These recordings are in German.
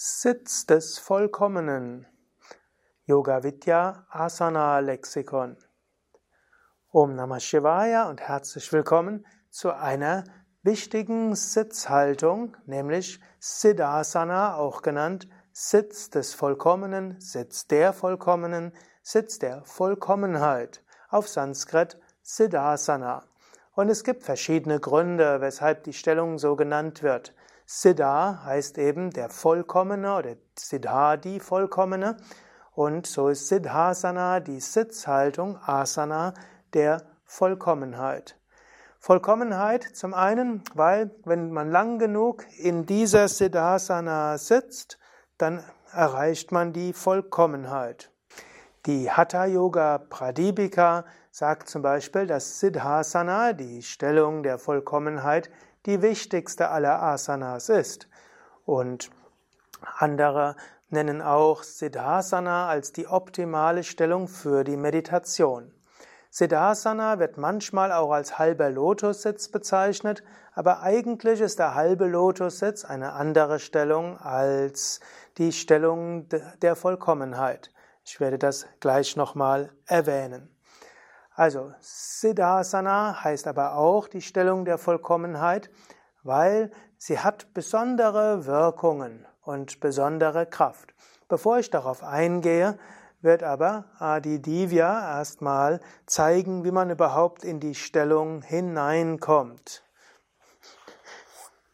Sitz des Vollkommenen. Yoga Vidya Asana Lexikon. Om Namah Shivaya und herzlich willkommen zu einer wichtigen Sitzhaltung, nämlich Siddhasana, auch genannt Sitz des Vollkommenen, Sitz der Vollkommenen, Sitz der Vollkommenheit, auf Sanskrit Siddhasana. Und es gibt verschiedene Gründe, weshalb die Stellung so genannt wird. Siddha heißt eben der Vollkommene oder Siddha die Vollkommene. Und so ist Siddhasana die Sitzhaltung, Asana der Vollkommenheit. Vollkommenheit zum einen, weil wenn man lang genug in dieser Siddhasana sitzt, dann erreicht man die Vollkommenheit. Die Hatha Yoga Pradipika sagt zum Beispiel, dass Siddhasana, die Stellung der Vollkommenheit, die wichtigste aller Asanas ist. Und andere nennen auch Siddhasana als die optimale Stellung für die Meditation. Siddhasana wird manchmal auch als halber Lotussitz bezeichnet, aber eigentlich ist der halbe Lotussitz eine andere Stellung als die Stellung der Vollkommenheit. Ich werde das gleich nochmal erwähnen. Also Siddhasana heißt aber auch die Stellung der Vollkommenheit, weil sie hat besondere Wirkungen und besondere Kraft. Bevor ich darauf eingehe, wird aber Adi Divya erstmal zeigen, wie man überhaupt in die Stellung hineinkommt.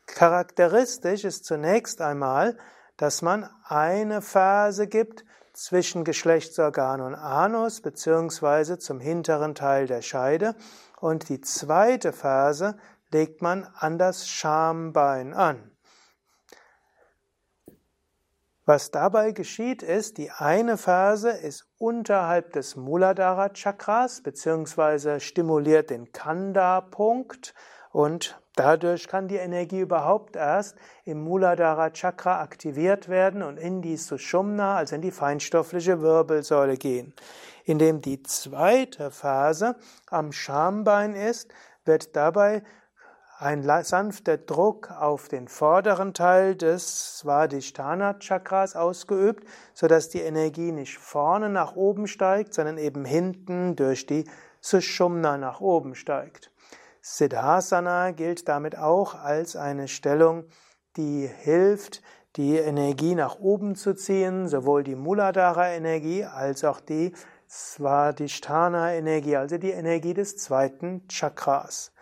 Charakteristisch ist zunächst einmal, dass man eine Phase gibt, zwischen Geschlechtsorgan und Anus beziehungsweise zum hinteren Teil der Scheide und die zweite Phase legt man an das Schambein an. Was dabei geschieht ist, die eine Phase ist unterhalb des Muladhara Chakras beziehungsweise stimuliert den Kanda-Punkt und dadurch kann die Energie überhaupt erst im Muladhara Chakra aktiviert werden und in die Sushumna, also in die feinstoffliche Wirbelsäule gehen. Indem die zweite Phase am Schambein ist, wird dabei ein sanfter Druck auf den vorderen Teil des Svadhisthana Chakras ausgeübt, sodass die Energie nicht vorne nach oben steigt, sondern eben hinten durch die Sushumna nach oben steigt. Siddhasana gilt damit auch als eine Stellung, die hilft, die Energie nach oben zu ziehen, sowohl die Muladhara-Energie als auch die Svadhisthana-Energie, also die Energie des zweiten Chakras.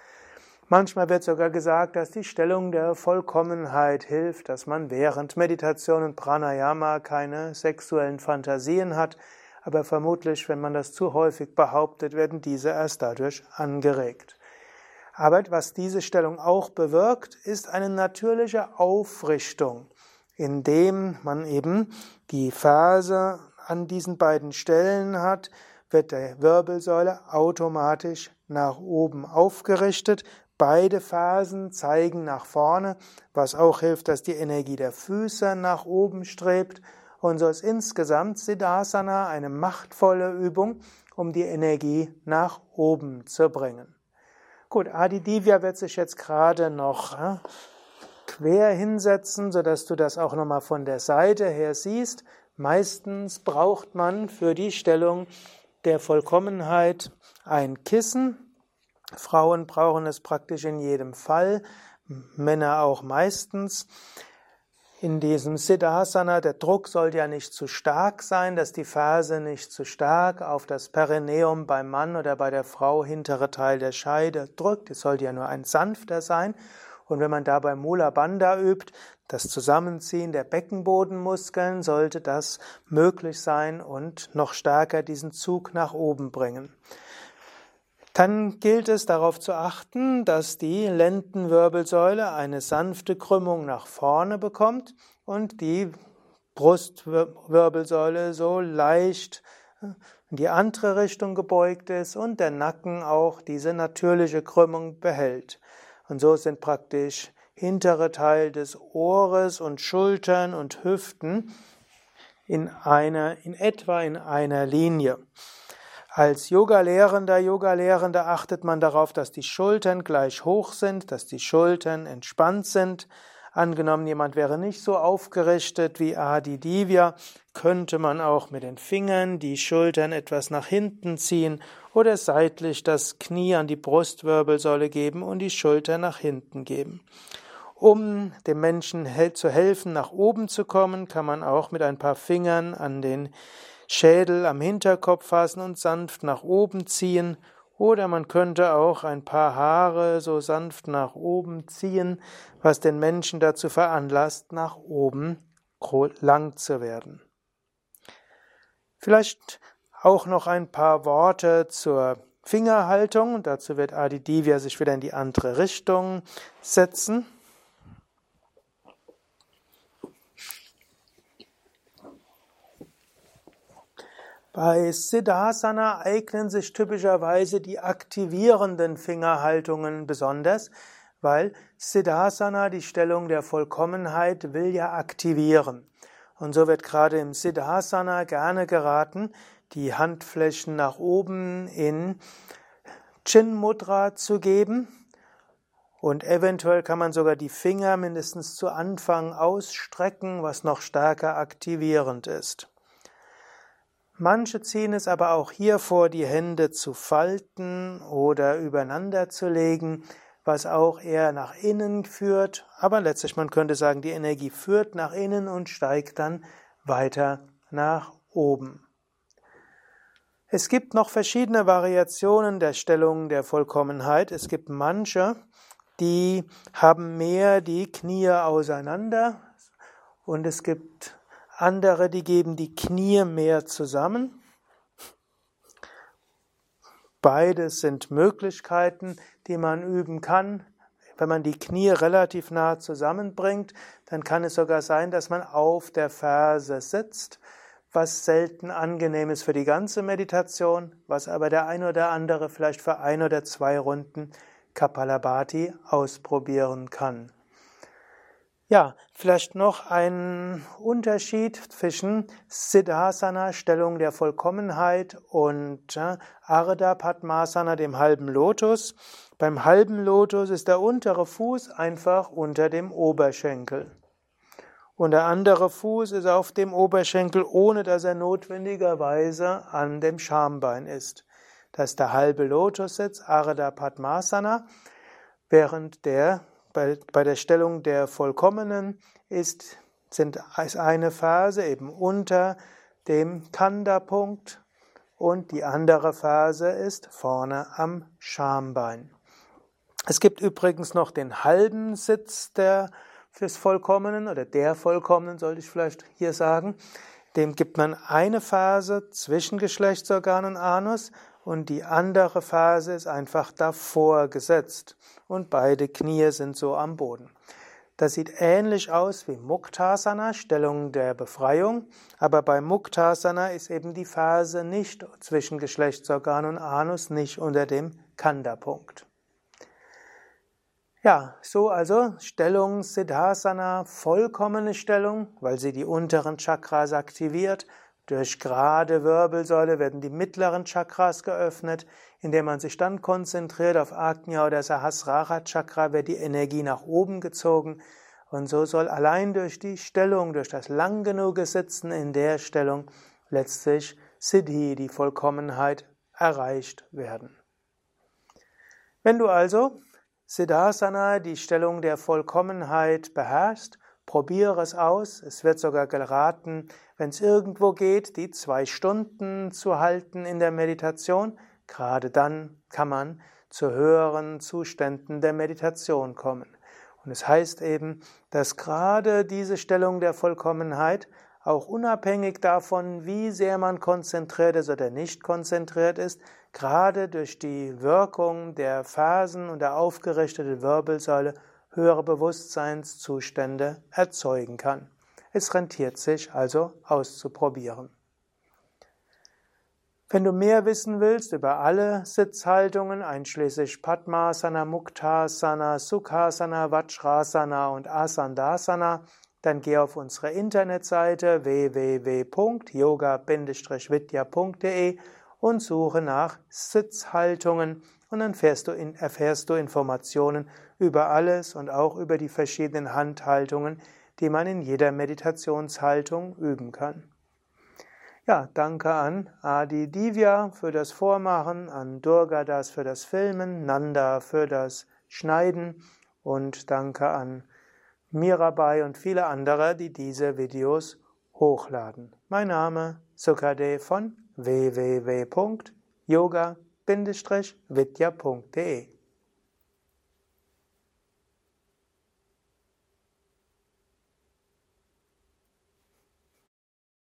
Manchmal wird sogar gesagt, dass die Stellung der Vollkommenheit hilft, dass man während Meditation und Pranayama keine sexuellen Fantasien hat, aber vermutlich, wenn man das zu häufig behauptet, werden diese erst dadurch angeregt. Aber was diese Stellung auch bewirkt, ist eine natürliche Aufrichtung, indem man eben die Ferse an diesen beiden Stellen hat, wird der Wirbelsäule automatisch nach oben aufgerichtet. Beide Fersen zeigen nach vorne, was auch hilft, dass die Energie der Füße nach oben strebt. Und so ist insgesamt Siddhasana eine machtvolle Übung, um die Energie nach oben zu bringen. Gut, Adi Divya wird sich jetzt gerade noch äh, quer hinsetzen, sodass du das auch nochmal von der Seite her siehst. Meistens braucht man für die Stellung der Vollkommenheit ein Kissen. Frauen brauchen es praktisch in jedem Fall, Männer auch meistens in diesem Siddhasana, der Druck soll ja nicht zu stark sein, dass die Ferse nicht zu stark auf das Perineum beim Mann oder bei der Frau hintere Teil der Scheide drückt. Es sollte ja nur ein sanfter sein. Und wenn man dabei Mula Bandha übt, das Zusammenziehen der Beckenbodenmuskeln, sollte das möglich sein und noch stärker diesen Zug nach oben bringen. Dann gilt es darauf zu achten, dass die Lendenwirbelsäule eine sanfte Krümmung nach vorne bekommt und die Brustwirbelsäule so leicht in die andere Richtung gebeugt ist und der Nacken auch diese natürliche Krümmung behält. Und so sind praktisch hintere Teil des Ohres und Schultern und Hüften in einer, in etwa in einer Linie. Als Yoga-Lehrender, Yoga-Lehrende achtet man darauf, dass die Schultern gleich hoch sind, dass die Schultern entspannt sind. Angenommen, jemand wäre nicht so aufgerichtet wie Adi Divya, könnte man auch mit den Fingern die Schultern etwas nach hinten ziehen oder seitlich das Knie an die Brustwirbelsäule geben und die Schulter nach hinten geben. Um dem Menschen zu helfen, nach oben zu kommen, kann man auch mit ein paar Fingern an den Schädel am Hinterkopf fassen und sanft nach oben ziehen. Oder man könnte auch ein paar Haare so sanft nach oben ziehen, was den Menschen dazu veranlasst, nach oben lang zu werden. Vielleicht auch noch ein paar Worte zur Fingerhaltung. Dazu wird Adi Divya sich wieder in die andere Richtung setzen. Bei Siddhasana eignen sich typischerweise die aktivierenden Fingerhaltungen besonders, weil Siddhasana, die Stellung der Vollkommenheit, will ja aktivieren. Und so wird gerade im Siddhasana gerne geraten, die Handflächen nach oben in Chin Mudra zu geben. Und eventuell kann man sogar die Finger mindestens zu Anfang ausstrecken, was noch stärker aktivierend ist. Manche ziehen es aber auch hier vor, die Hände zu falten oder übereinander zu legen, was auch eher nach innen führt. Aber letztlich, man könnte sagen, die Energie führt nach innen und steigt dann weiter nach oben. Es gibt noch verschiedene Variationen der Stellung der Vollkommenheit. Es gibt manche, die haben mehr die Knie auseinander und es gibt andere, die geben die Knie mehr zusammen. Beides sind Möglichkeiten, die man üben kann. Wenn man die Knie relativ nah zusammenbringt, dann kann es sogar sein, dass man auf der Ferse sitzt, was selten angenehm ist für die ganze Meditation, was aber der ein oder andere vielleicht für ein oder zwei Runden Kapalabhati ausprobieren kann. Ja, vielleicht noch ein Unterschied zwischen Siddhasana, Stellung der Vollkommenheit, und äh, Ardha Padmasana, dem halben Lotus. Beim halben Lotus ist der untere Fuß einfach unter dem Oberschenkel. Und der andere Fuß ist auf dem Oberschenkel, ohne dass er notwendigerweise an dem Schambein ist. Das ist der halbe Lotussitz, Ardha Padmasana, während der bei, bei der Stellung der Vollkommenen ist, sind, ist eine Phase eben unter dem Kanda-Punkt und die andere Phase ist vorne am Schambein. Es gibt übrigens noch den halben Sitz der, des Vollkommenen oder der Vollkommenen, sollte ich vielleicht hier sagen. Dem gibt man eine Phase zwischen Geschlechtsorgan und Anus und die andere Phase ist einfach davor gesetzt und beide Knie sind so am Boden. Das sieht ähnlich aus wie Muktasana, Stellung der Befreiung, aber bei Muktasana ist eben die Phase nicht zwischen Geschlechtsorgan und Anus, nicht unter dem Kanda-Punkt. Ja, so also Stellung Siddhasana, vollkommene Stellung, weil sie die unteren Chakras aktiviert durch gerade Wirbelsäule werden die mittleren Chakras geöffnet. Indem man sich dann konzentriert auf Agnya oder Sahasrara Chakra, wird die Energie nach oben gezogen. Und so soll allein durch die Stellung, durch das lang genug Sitzen in der Stellung, letztlich Siddhi, die Vollkommenheit, erreicht werden. Wenn du also Siddhasana, die Stellung der Vollkommenheit, beherrschst, Probiere es aus. Es wird sogar geraten, wenn es irgendwo geht, die zwei Stunden zu halten in der Meditation. Gerade dann kann man zu höheren Zuständen der Meditation kommen. Und es heißt eben, dass gerade diese Stellung der Vollkommenheit auch unabhängig davon, wie sehr man konzentriert ist oder nicht konzentriert ist, gerade durch die Wirkung der Phasen und der aufgerichteten Wirbelsäule höhere Bewusstseinszustände erzeugen kann. Es rentiert sich also auszuprobieren. Wenn du mehr wissen willst über alle Sitzhaltungen, einschließlich Padmasana, Muktasana, Sukhasana, Vajrasana und Asandasana, dann geh auf unsere Internetseite www.yoga-vidya.de und suche nach Sitzhaltungen und dann erfährst du, Informationen über alles und auch über die verschiedenen Handhaltungen, die man in jeder Meditationshaltung üben kann. Ja, danke an Adi Divya für das Vormachen, an Durgadas für das Filmen, Nanda für das Schneiden und danke an Mirabai und viele andere, die diese Videos hochladen. Mein Name Sukade von www.yoga-vidya.de